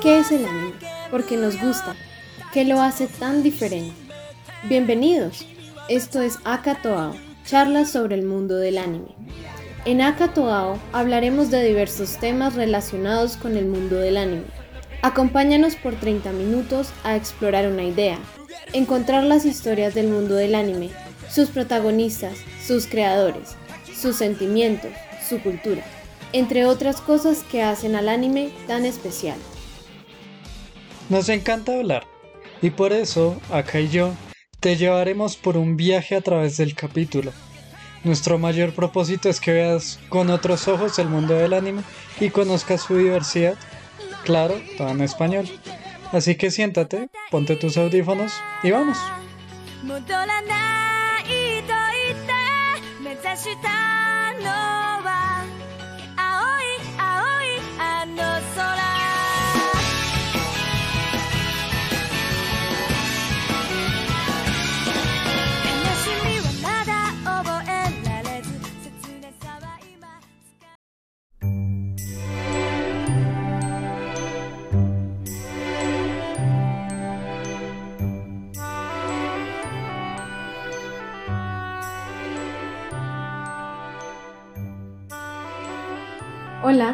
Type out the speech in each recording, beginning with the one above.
¿Qué es el anime? Porque nos gusta. ¿Qué lo hace tan diferente? Bienvenidos. Esto es Akatoao, charlas sobre el mundo del anime. En Akatoao hablaremos de diversos temas relacionados con el mundo del anime. Acompáñanos por 30 minutos a explorar una idea, encontrar las historias del mundo del anime, sus protagonistas, sus creadores, sus sentimientos, su cultura, entre otras cosas que hacen al anime tan especial. Nos encanta hablar y por eso, acá y yo, te llevaremos por un viaje a través del capítulo. Nuestro mayor propósito es que veas con otros ojos el mundo del anime y conozcas su diversidad, claro, todo en español. Así que siéntate, ponte tus audífonos y vamos.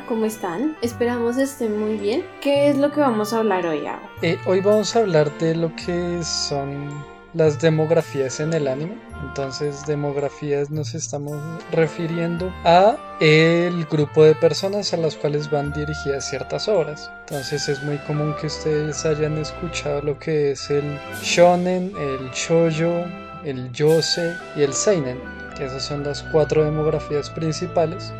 ¿Cómo están? Esperamos estén muy bien. ¿Qué es lo que vamos a hablar hoy, eh, hoy vamos a hablar de lo que son las demografías en el anime. Entonces, demografías nos estamos refiriendo a el grupo de personas a las cuales van dirigidas ciertas obras. Entonces, es muy común que ustedes hayan escuchado lo que es el shonen, el shoujo, el yose y el seinen, que esas son las cuatro demografías principales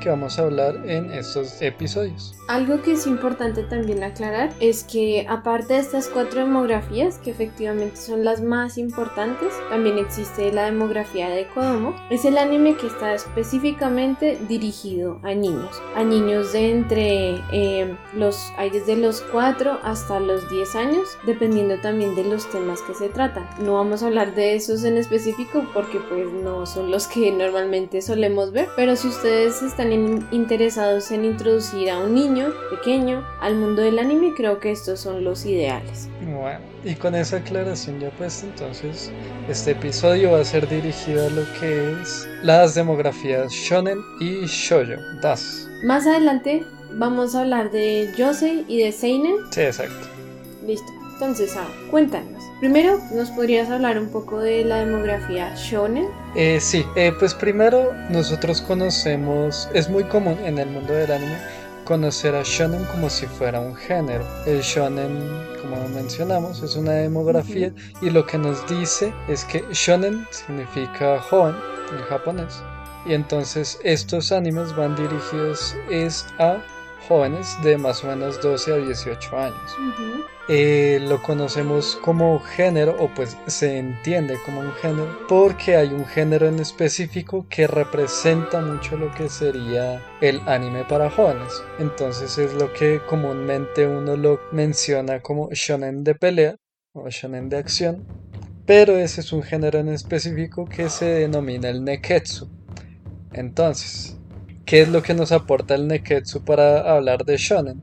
que vamos a hablar en estos episodios. Algo que es importante también aclarar es que aparte de estas cuatro demografías, que efectivamente son las más importantes, también existe la demografía de Kodomo. Es el anime que está específicamente dirigido a niños, a niños de entre eh, los, hay desde los 4 hasta los 10 años, dependiendo también de los temas que se tratan. No vamos a hablar de esos en específico porque pues no son los que normalmente solemos ver, pero si ustedes están interesados en introducir a un niño pequeño al mundo del anime, creo que estos son los ideales. Bueno, y con esa aclaración ya pues entonces este episodio va a ser dirigido a lo que es las demografías shonen y shoujo, das. Más adelante vamos a hablar de yosei y de seinen. Sí, exacto. Listo. Entonces, ah, cuéntanos. Primero, ¿nos podrías hablar un poco de la demografía shonen? Eh, sí, eh, pues primero nosotros conocemos, es muy común en el mundo del anime conocer a shonen como si fuera un género. El shonen, como mencionamos, es una demografía y lo que nos dice es que shonen significa joven en japonés. Y entonces estos animes van dirigidos es a jóvenes de más o menos 12 a 18 años. Eh, lo conocemos como género o pues se entiende como un género porque hay un género en específico que representa mucho lo que sería el anime para jóvenes. Entonces es lo que comúnmente uno lo menciona como shonen de pelea o shonen de acción. Pero ese es un género en específico que se denomina el neketsu. Entonces, ¿Qué es lo que nos aporta el Neketsu para hablar de shonen?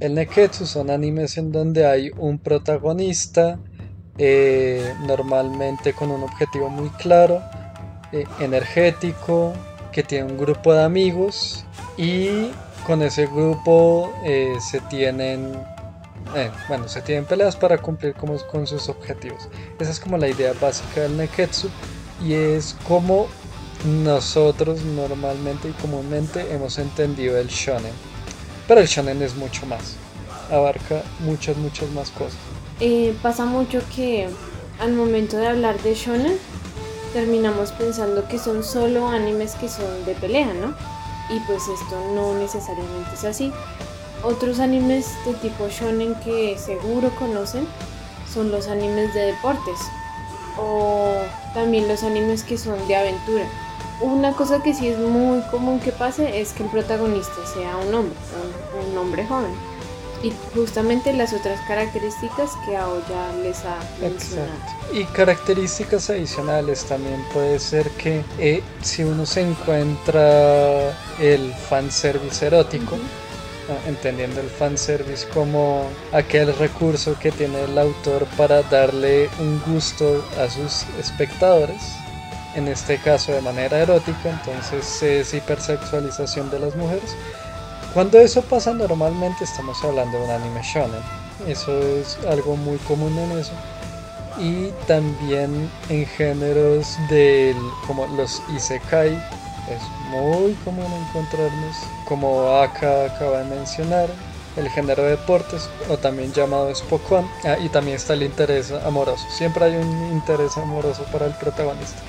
El Neketsu son animes en donde hay un protagonista, eh, normalmente con un objetivo muy claro, eh, energético, que tiene un grupo de amigos y con ese grupo eh, se tienen bueno, se tienen peleas para cumplir con sus objetivos. Esa es como la idea básica del Neketsu y es como nosotros normalmente y comúnmente hemos entendido el shonen. Pero el shonen es mucho más. Abarca muchas, muchas más cosas. Eh, pasa mucho que al momento de hablar de shonen terminamos pensando que son solo animes que son de pelea, ¿no? Y pues esto no necesariamente es así. Otros animes de tipo shonen que seguro conocen son los animes de deportes o también los animes que son de aventura una cosa que sí es muy común que pase es que el protagonista sea un hombre, un, hombre joven. Y justamente las otras características que Ao ya les ha mencionado. Exacto. Y características adicionales también puede ser que eh, si uno se encuentra el fanservice erótico, entendiendo el fanservice como aquel recurso que tiene el autor para darle un gusto a sus espectadores, en este caso de manera erótica, entonces es hipersexualización de las mujeres. Cuando eso pasa normalmente estamos hablando de un anime shonen. Eso es algo muy común en eso. Y también en géneros del como los isekai es muy común encontrarnos como Aka acaba de mencionar el género de deportes o también llamado Spokon ah, y también está el interés amoroso siempre hay un interés amoroso para el protagonista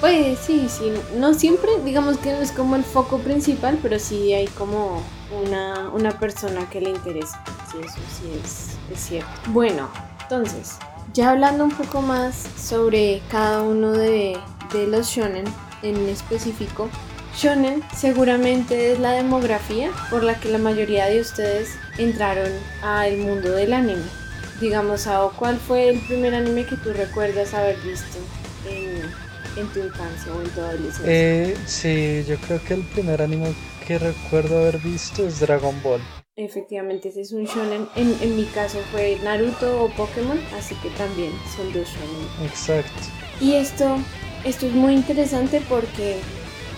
Pues sí, sí, no siempre, digamos que no es como el foco principal, pero sí hay como una, una persona que le interesa. Sí, eso sí es, es cierto. Bueno, entonces, ya hablando un poco más sobre cada uno de, de los shonen en específico, shonen seguramente es la demografía por la que la mayoría de ustedes entraron al mundo del anime. Digamos, ¿cuál fue el primer anime que tú recuerdas haber visto en, tu infancia o en tu adolescencia? Eh, sí, yo creo que el primer anime que recuerdo haber visto es Dragon Ball. Efectivamente, ese es un shonen. En, en mi caso fue Naruto o Pokémon, así que también son dos shonen. Exacto. Y esto, esto es muy interesante porque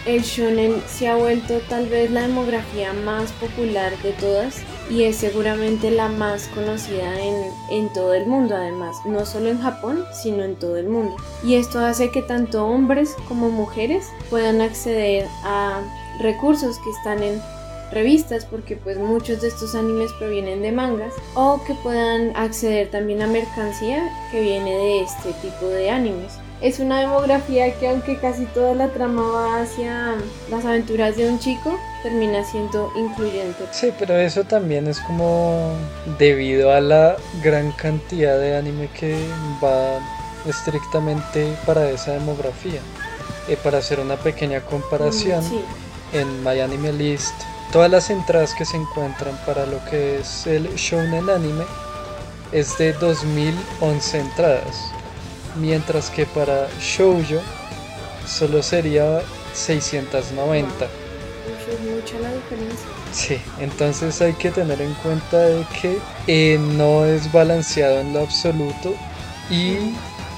el shonen se ha vuelto tal vez la demografía más popular de todas y es seguramente la más conocida en, en, todo el mundo además, no solo en Japón, sino en todo el mundo. Y esto hace que tanto hombres como mujeres puedan acceder a recursos que están en revistas porque pues muchos de estos animes provienen de mangas o que puedan acceder también a mercancía que viene de este tipo de animes es una demografía que aunque casi toda la trama va hacia las aventuras de un chico, termina siendo incluyente. Sí, pero eso también es como debido a la gran cantidad de anime que va estrictamente para esa demografía. Eh, para hacer una pequeña comparación, Mm, sí. en My Anime List, todas las entradas que se encuentran para lo que es el shounen anime es de 2011 entradas mientras que para shoujo solo sería 690. Mucho, es mucha la diferencia. Sí, entonces hay que tener en cuenta de que eh, no es balanceado en lo absoluto y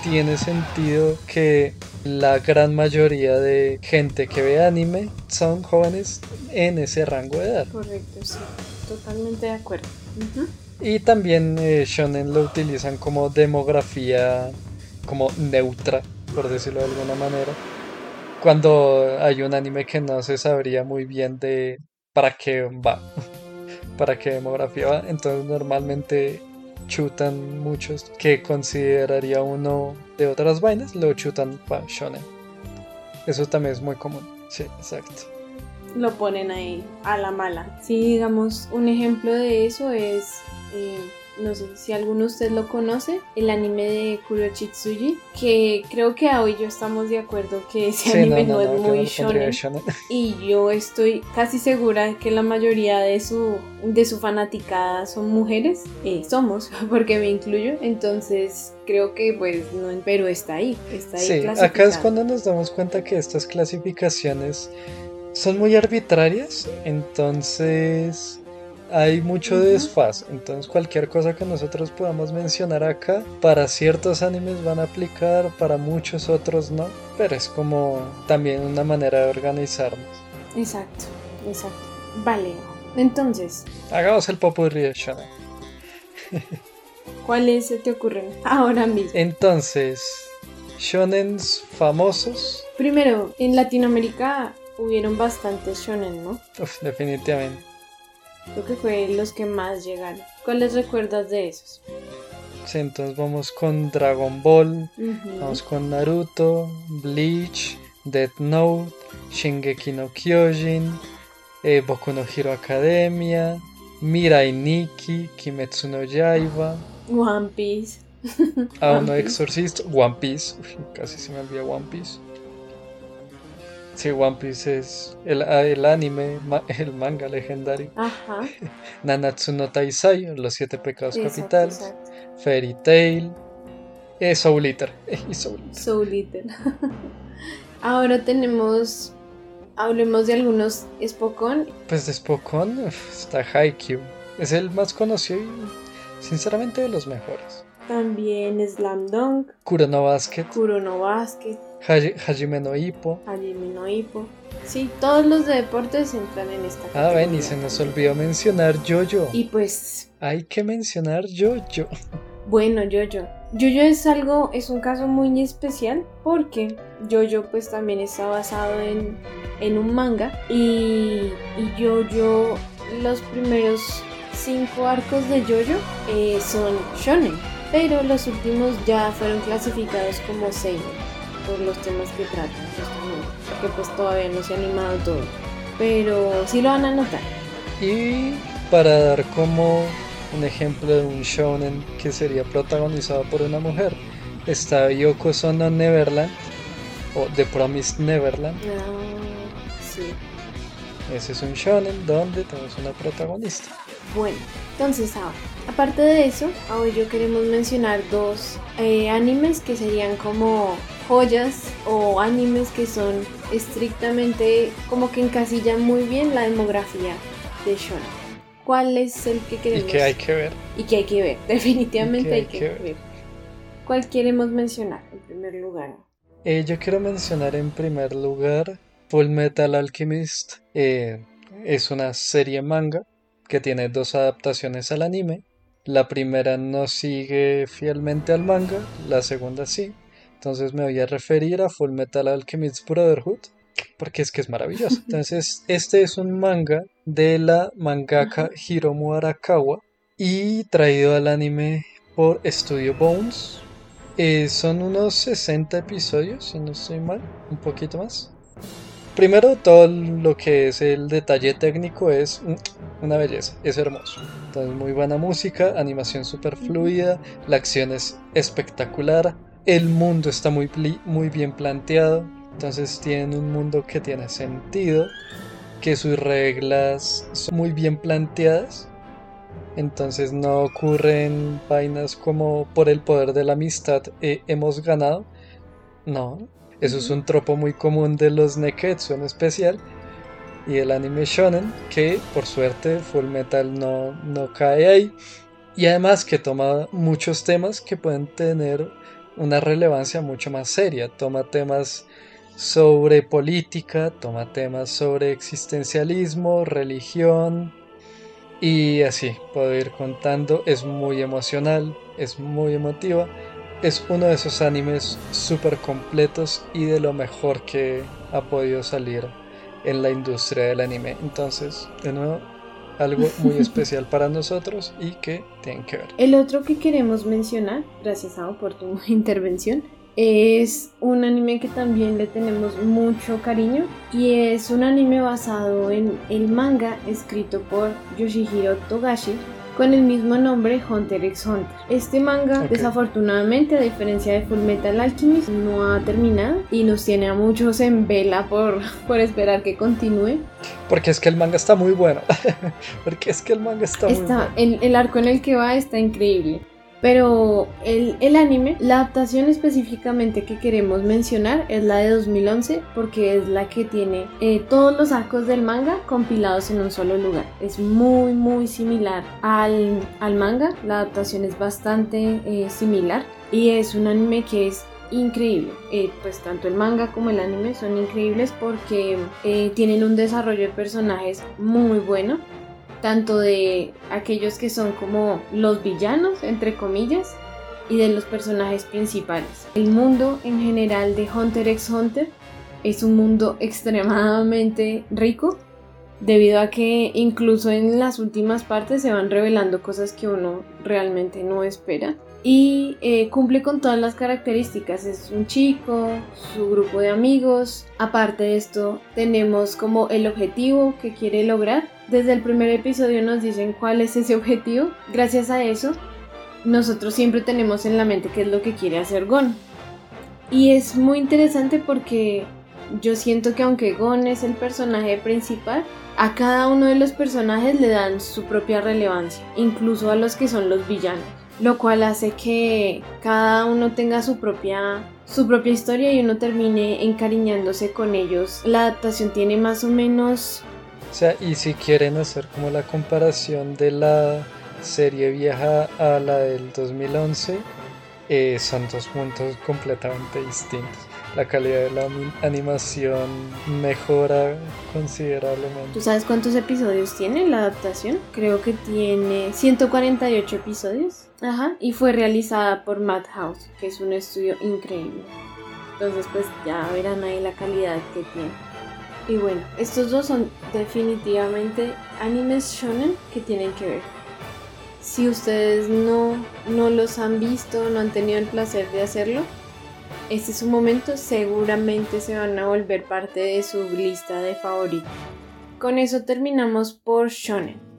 tiene sentido que la gran mayoría de gente que ve anime son jóvenes en ese rango de edad. Correcto, sí. Totalmente de acuerdo. Y también eh, shonen lo utilizan como demografía como neutra, por decirlo de alguna manera. Cuando hay un anime que no se sabría muy bien de para qué va, para qué demografía va, entonces normalmente chutan muchos que consideraría uno de otras vainas, lo chutan para shonen. Eso también es muy común. Sí, exacto. Lo ponen ahí a la mala. Sí, digamos, un ejemplo de eso es, eh, no sé si alguno de ustedes lo conoce, el anime de Kurochitsuji, que creo que hoy yo estamos de acuerdo que ese Sí, anime no, es muy shonen. shonen. Y yo estoy casi segura que la mayoría de su, de su fanaticada son mujeres. Eh, somos, porque me incluyo. Entonces creo que pues no, pero está ahí. Está ahí Sí, acá es cuando nos damos cuenta que estas clasificaciones son muy arbitrarias, entonces hay mucho desfaz. Entonces cualquier cosa que nosotros podamos mencionar acá, para ciertos animes van a aplicar, para muchos otros no, pero es como también una manera de organizarnos. Exacto, exacto. Vale. Entonces, Hagamos el popurrí de shonen. ¿cuáles se te ocurren ahora mismo? Entonces, shonens famosos, Primero, en Latinoamérica hubieron bastantes shonen, ¿no? uf, definitivamente. Creo que fue los que más llegaron. ¿Cuáles recuerdas de esos? Sí, entonces vamos con Dragon Ball. Vamos con Naruto, Bleach, Death Note, Shingeki no Kyojin, eh, Boku no Hero Academia, Mirai Nikki, Kimetsu no Yaiba, One Piece. Aún no One Piece. Exorcist, One Piece, Uf, casi se me olvida One Piece. Sí, One Piece es el, ah, el anime, el manga legendario. Ajá. Nanatsu no Taisai, Los Siete Pecados Capitales. Fairy Tail. Eh, Soul Eater. Soul Eater. Ahora tenemos. Hablemos de algunos Spokon. Pues de Spokon está Haikyuu. Es el más conocido y sinceramente de los mejores. También Slam Dunk. Kurono Basket. Kurono Basket. Hajime no Hippo. Hajime no Hippo. Sí, todos los de deportes entran en esta categoría. Ah, ven, y se nos olvidó mencionar Jojo. Y pues... Hay que mencionar Jojo. Bueno, Jojo. Jojo es algo, es un caso muy especial porque Jojo pues también está basado en, en un manga y, y Jojo, los primeros cinco arcos de Jojo eh, son shonen, pero los últimos ya fueron clasificados como seinen por los temas que tratan justamente, porque pues todavía no se ha animado todo, pero sí lo van a notar. Y para dar como un ejemplo de un shonen que sería protagonizado por una mujer, está Yoko Sono Neverland o The Promised Neverland. Ah, sí. Ese es un shonen donde tenemos una protagonista. Bueno, entonces ahora, aparte de eso, hoy yo queremos mencionar dos eh, animes que serían como joyas o animes que son estrictamente como que encasillan muy bien la demografía de shonen. ¿Cuál es el que queremos? Y que hay que ver. Y que hay que ver, definitivamente hay, que, ver. ¿Cuál queremos mencionar en primer lugar? Eh, yo quiero mencionar en primer lugar Full Metal Alchemist. Eh, es una serie manga que tiene dos adaptaciones al anime. La primera no sigue fielmente al manga, la segunda sí. Entonces me voy a referir a Full Metal Alchemist Brotherhood, porque es que es maravilloso. Entonces, este es un manga de la mangaka Hiromu Arakawa y traído al anime por Studio Bones. Eh, son unos 60 episodios, si no estoy mal, un poquito más. Primero, todo lo que es el detalle técnico es una belleza, es hermoso. Entonces, muy buena música, animación super fluida, la acción es espectacular, el mundo está muy, muy bien planteado, entonces tienen un mundo que tiene sentido, que sus reglas son muy bien planteadas. Entonces no ocurren vainas como por el poder de la amistad eh, hemos ganado. No, eso es un tropo muy común de los Neketsu en especial y el anime shonen que por suerte Full Metal no, no cae ahí. Y además que toma muchos temas que pueden tener una relevancia mucho más seria. Toma temas sobre política, toma temas sobre existencialismo, religión y así puedo ir contando. Es muy emocional, es muy emotiva. Es uno de esos animes súper completos y de lo mejor que ha podido salir en la industria del anime. Entonces, de nuevo, algo muy especial para nosotros y que tienen que ver. El otro que queremos mencionar, gracias a por tu intervención, es un anime que también le tenemos mucho cariño y es un anime basado en el manga escrito por Yoshihiro Togashi con el mismo nombre Hunter x Hunter. Este manga desafortunadamente a diferencia de Fullmetal Alchemist no ha terminado y nos tiene a muchos en vela por, por esperar que continúe. Porque es que el manga está muy bueno. Porque es que el manga está, muy bueno. El, el arco en el que va está increíble. Pero el, anime, la adaptación específicamente que queremos mencionar es la de 2011 porque es la que tiene eh, todos los arcos del manga compilados en un solo lugar. Es muy muy similar al, manga, la adaptación es bastante eh, similar y es un anime que es increíble. Eh, pues tanto el manga como el anime son increíbles porque tienen un desarrollo de personajes muy bueno tanto de aquellos que son como los villanos, entre comillas, y de los personajes principales. El mundo en general de Hunter x Hunter es un mundo extremadamente rico, debido a que incluso en las últimas partes se van revelando cosas que uno realmente no espera. Y eh, cumple con todas las características. Es un chico, su grupo de amigos. Aparte de esto, tenemos como el objetivo que quiere lograr desde el primer episodio nos dicen cuál es ese objetivo. Gracias a eso, nosotros siempre tenemos en la mente qué es lo que quiere hacer Gon. Y es muy interesante porque yo siento que aunque Gon es el personaje principal, a cada uno de los personajes le dan su propia relevancia, incluso a los que son los villanos, lo cual hace que cada uno tenga su propia su propia historia y uno termine encariñándose con ellos. La adaptación tiene más o menos o sea, y si quieren hacer como la comparación de la serie vieja a la del 2011, eh, son dos puntos completamente distintos. La calidad de la animación mejora considerablemente. ¿Tú sabes cuántos episodios tiene la adaptación? Creo que tiene 148 episodios. Ajá. Y fue realizada por Madhouse, que es un estudio increíble. Entonces, pues ya verán ahí la calidad que tiene. Y bueno, estos dos son definitivamente animes shonen que tienen que ver. Si ustedes no, no los han visto, no han tenido el placer de hacerlo, este es un momento, seguramente se van a volver parte de su lista de favoritos. Con eso terminamos por shonen.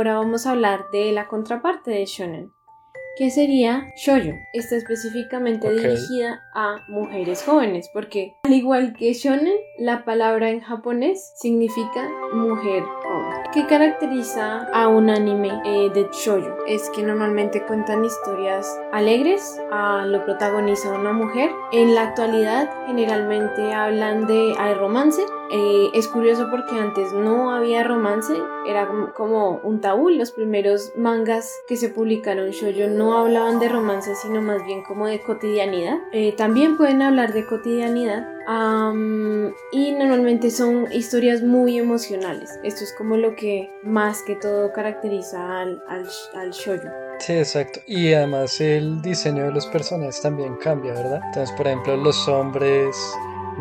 Ahora vamos a hablar de la contraparte de shonen, que sería shoyo. Está específicamente dirigida a mujeres jóvenes, porque al igual que shonen, la palabra en japonés significa mujer joven. ¿Qué caracteriza a un anime eh, de shoyo? Es que normalmente cuentan historias alegres, a lo protagoniza una mujer. En la actualidad generalmente hablan de hay romance eh, es curioso porque antes no había romance, era como un tabú. Los primeros mangas que se publicaron shoujo no hablaban de romance, sino más bien como de cotidianidad. Eh, también pueden hablar de cotidianidad y normalmente son historias muy emocionales. Esto es como lo que más que todo caracteriza al, al, al shoujo. Sí, exacto. Y además el diseño de los personajes también cambia, ¿verdad? Entonces, por ejemplo, los hombres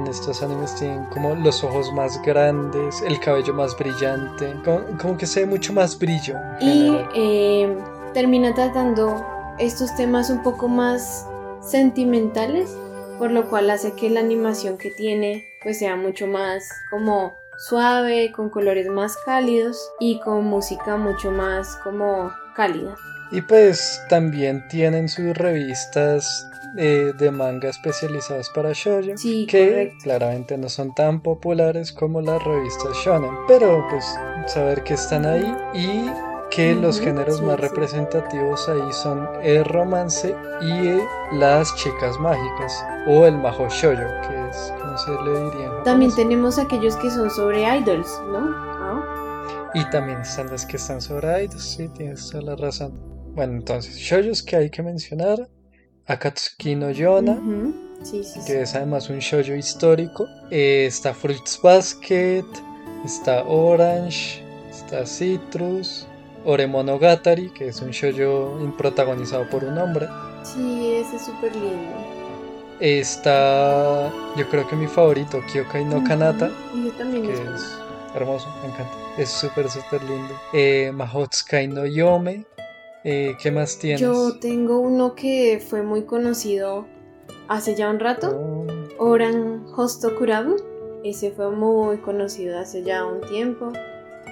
estos animes tienen como los ojos más grandes, el cabello más brillante, como, que se ve mucho más brillo. y eh, termina tratando estos temas un poco más sentimentales, por lo cual hace que la animación que tiene pues sea mucho más como suave, con colores más cálidos y con música mucho más como cálida. Y pues también tienen sus revistas eh, de manga especializadas para shoujo que claramente no son tan populares como las revistas shonen. Pero pues saber que están ahí y que los géneros más representativos ahí son el romance y las chicas mágicas o el majo shoujo que es como se le diría también tenemos aquellos que son sobre idols no ah. y también están las que están sobre idols sí tienes toda la razón bueno entonces shoujos que hay que mencionar Akatsuki no Yona, que es además un shoujo histórico. Eh, está Fruits Basket, está Orange, está Citrus, Oremonogatari, que es un shoujo protagonizado por un hombre. Sí, ese es súper lindo. Está, yo creo que mi favorito, Kyokai no Kanata. yo también que es hermoso, me encanta. Es súper, súper lindo. Eh, Mahotsukai no Yome, eh, ¿Qué más tienes? Yo tengo uno que fue muy conocido hace ya un rato. Oh. Oran Hosto Kurabu. Ese fue muy conocido hace ya un tiempo.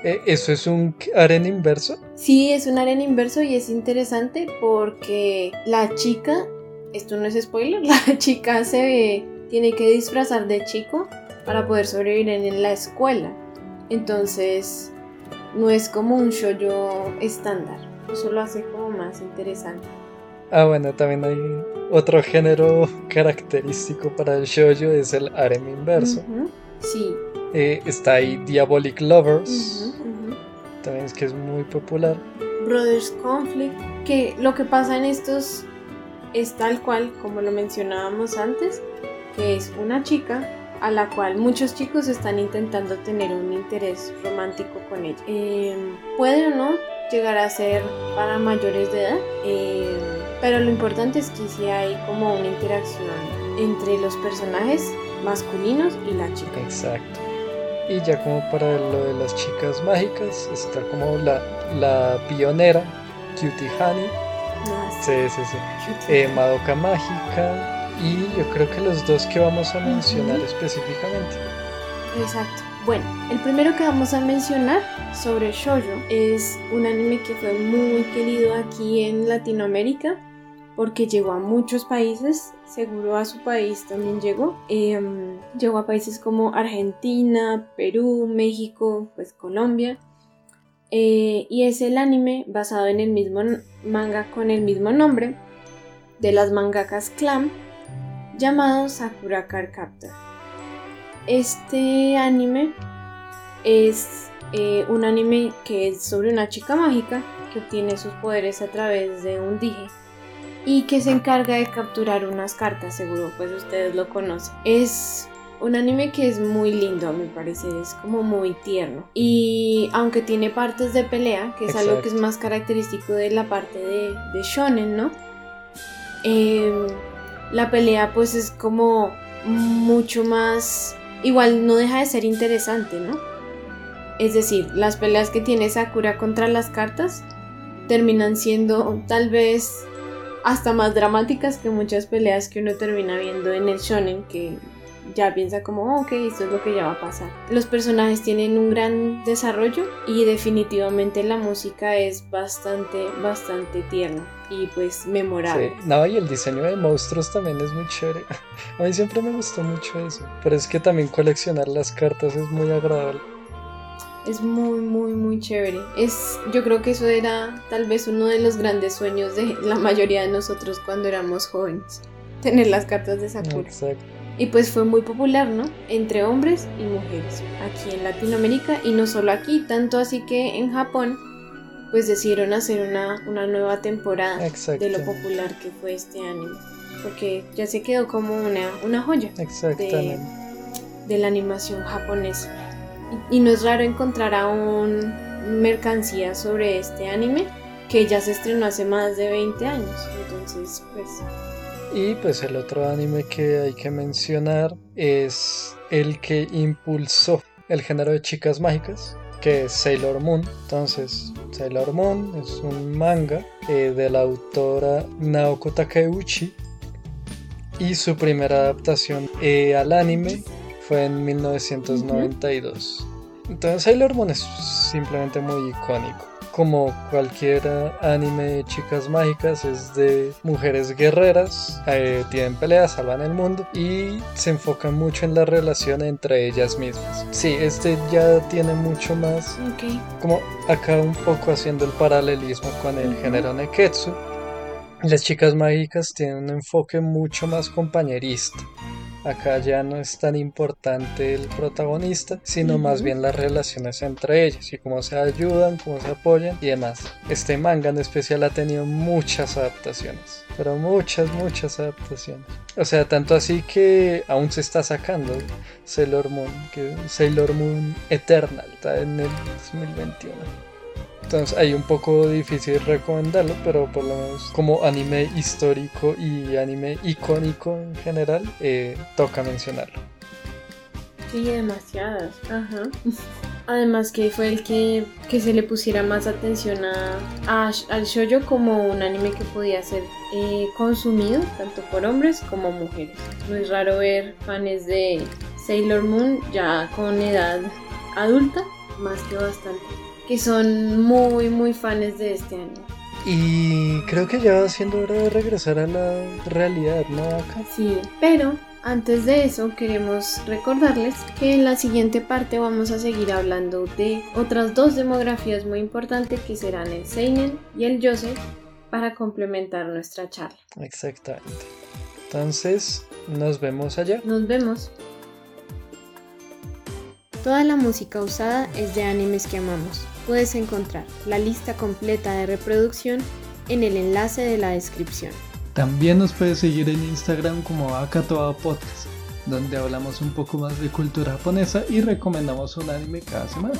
Eh, ¿Eso es un arena inverso? Sí, es un arena inverso y es interesante porque la chica, esto no es spoiler, la chica se tiene que disfrazar de chico para poder sobrevivir en la escuela. Entonces, no es como un shoujo estándar. Eso lo hace como más interesante. Ah, bueno, también hay otro género característico para el shoujo, es el harem inverso. Sí. Eh, está ahí Diabolic Lovers, también es que es muy popular. Brothers Conflict, que lo que pasa en estos es tal cual como lo mencionábamos antes, que es una chica a la cual muchos chicos están intentando tener un interés romántico con ella. Em, puede o no llegar a ser para mayores de edad, em, pero lo importante es que sí hay como una interacción entre los personajes masculinos y la chica. Exacto. Y ya como para lo de las chicas mágicas, está como la, la pionera, Cutie Honey. Ah, sí, sí, sí. Eh, Madoka Mágica, y yo creo que los dos que vamos a mencionar específicamente. Exacto. Bueno, el primero que vamos a mencionar sobre Shoujo es un anime que fue muy querido aquí en Latinoamérica porque llegó a muchos países, seguro a su país también llegó. Em, llegó a países como Argentina, Perú, México, pues Colombia. Eh, y es el anime basado en el mismo manga con el mismo nombre de las mangakas Clam llamado Sakura Card Captor. Este anime es eh, un anime que es sobre una chica mágica que obtiene sus poderes a través de un dije y que se encarga de capturar unas cartas, seguro pues ustedes lo conocen. Es un anime que es muy lindo a mi parecer, es como muy tierno. Y aunque tiene partes de pelea, que es algo que es más característico de la parte de, de shonen, ¿no? Eh, la pelea pues es como mucho más... Igual no deja de ser interesante, ¿no? Es decir, las peleas que tiene Sakura contra las cartas terminan siendo tal vez hasta más dramáticas que muchas peleas que uno termina viendo en el shonen que ya piensa como, ok, esto es lo que ya va a pasar. Los personajes tienen un gran desarrollo y definitivamente la música es bastante, bastante tierna y pues memorable. Sí. No, y el diseño de monstruos también es muy chévere. A mí siempre me gustó mucho eso. Pero es que también coleccionar las cartas es muy agradable. Es muy, muy, muy chévere. Es, yo creo que eso era tal vez uno de los grandes sueños de la mayoría de nosotros cuando éramos jóvenes. Tener las cartas de Sakura. Exacto. Y pues fue muy popular, ¿no? Entre hombres y mujeres, aquí en Latinoamérica y no solo aquí, tanto así que en Japón pues decidieron hacer una, una nueva temporada de lo popular que fue este anime. Porque ya se quedó como una, una joya de, de, la animación japonesa. Y, y no es raro encontrar aún mercancía sobre este anime que ya se estrenó hace más de 20 años. Entonces, pues y pues el otro anime que hay que mencionar es el que impulsó el género de chicas mágicas, que es Sailor Moon. Entonces, Sailor Moon es un manga eh, de la autora Naoko Takeuchi y su primera adaptación eh, al anime fue en 1992. Entonces Sailor Moon es simplemente muy icónico como cualquier anime de chicas mágicas, es de mujeres guerreras, eh, tienen peleas, salvan el mundo y se enfocan mucho en la relación entre ellas mismas. Sí, este ya tiene mucho más, como acá un poco haciendo el paralelismo con el género Neketsu. Las chicas mágicas tienen un enfoque mucho más compañerista. Acá ya no es tan importante el protagonista, sino más bien las relaciones entre ellos y cómo se ayudan, cómo se apoyan y demás. Este manga en especial ha tenido muchas adaptaciones, pero muchas, muchas adaptaciones. O sea, tanto así que aún se está sacando Sailor Moon, que Sailor Moon Eternal está en el 2021. Entonces ahí un poco difícil recomendarlo, pero por lo menos como anime histórico y anime icónico en general, eh, toca mencionarlo. Sí, demasiadas. Ajá. Además que fue el que, se le pusiera más atención a, al shoujo como un anime que podía ser eh, consumido tanto por hombres como mujeres. No es raro ver fans de Sailor Moon ya con edad adulta, más que bastante que son muy, muy fans de este año. Y creo que ya va siendo hora de regresar a la realidad, ¿no? Sí, pero Antes de eso, queremos recordarles que en la siguiente parte vamos a seguir hablando de otras dos demografías muy importantes que serán el Seinen y el Yose para complementar nuestra charla. Exactamente. Entonces, nos vemos allá. Nos vemos. Toda la música usada es de animes que amamos. Puedes encontrar la lista completa de reproducción en el enlace de la descripción. También nos puedes seguir en Instagram como Akatoa Podcast, donde hablamos un poco más de cultura japonesa y recomendamos un anime cada semana.